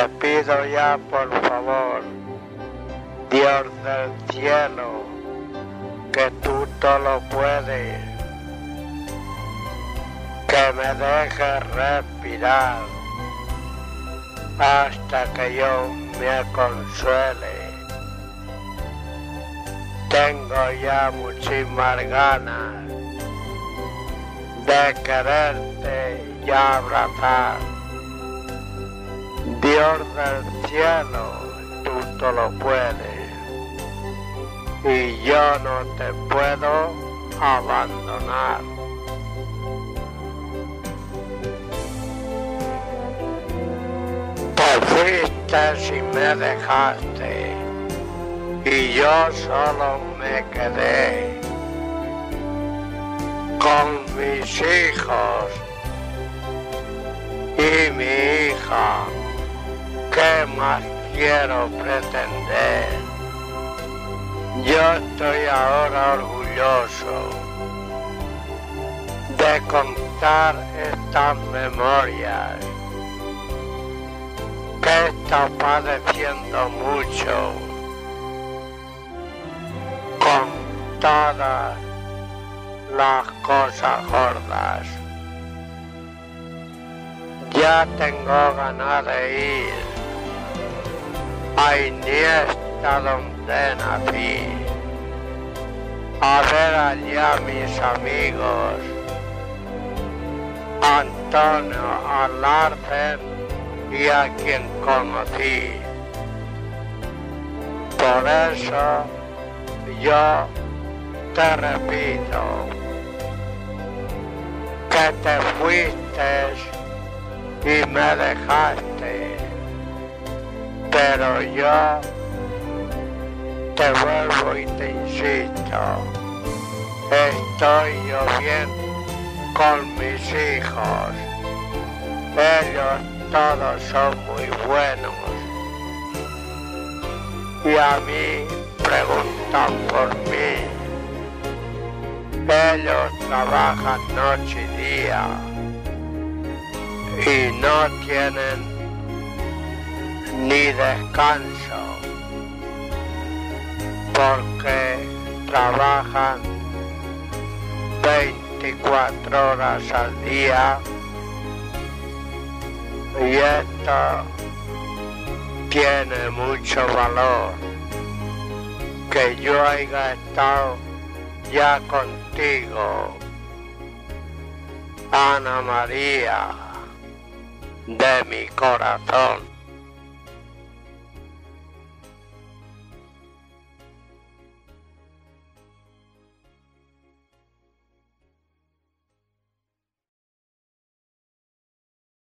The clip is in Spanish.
Te pido ya por favor, Dios del cielo, que tú todo lo puedes, que me dejes respirar hasta que yo me consuele. Tengo ya muchísimas ganas de quererte y abrazar. Dios del cielo, tú todo lo puedes y yo no te puedo abandonar. Te fuiste y me dejaste y yo solo me quedé con mis hijos y mi hija. ¿Qué más quiero pretender? Yo estoy ahora orgulloso de contar estas memorias que está padeciendo mucho con todas las cosas gordas. Ya tengo ganas de ir a Iniesta donde nací, a ver allá mis amigos, Antonio Alarcen y a quien conocí. Por eso yo te repito que te fuiste y me dejaste, pero yo te vuelvo y te insisto, estoy yo bien con mis hijos, ellos todos son muy buenos. Y a mí preguntan por mí. Ellos trabajan noche y día y no tienen ni descanso porque trabajan 24 horas al día y esto tiene mucho valor que yo haya estado ya contigo, Ana María, de mi corazón.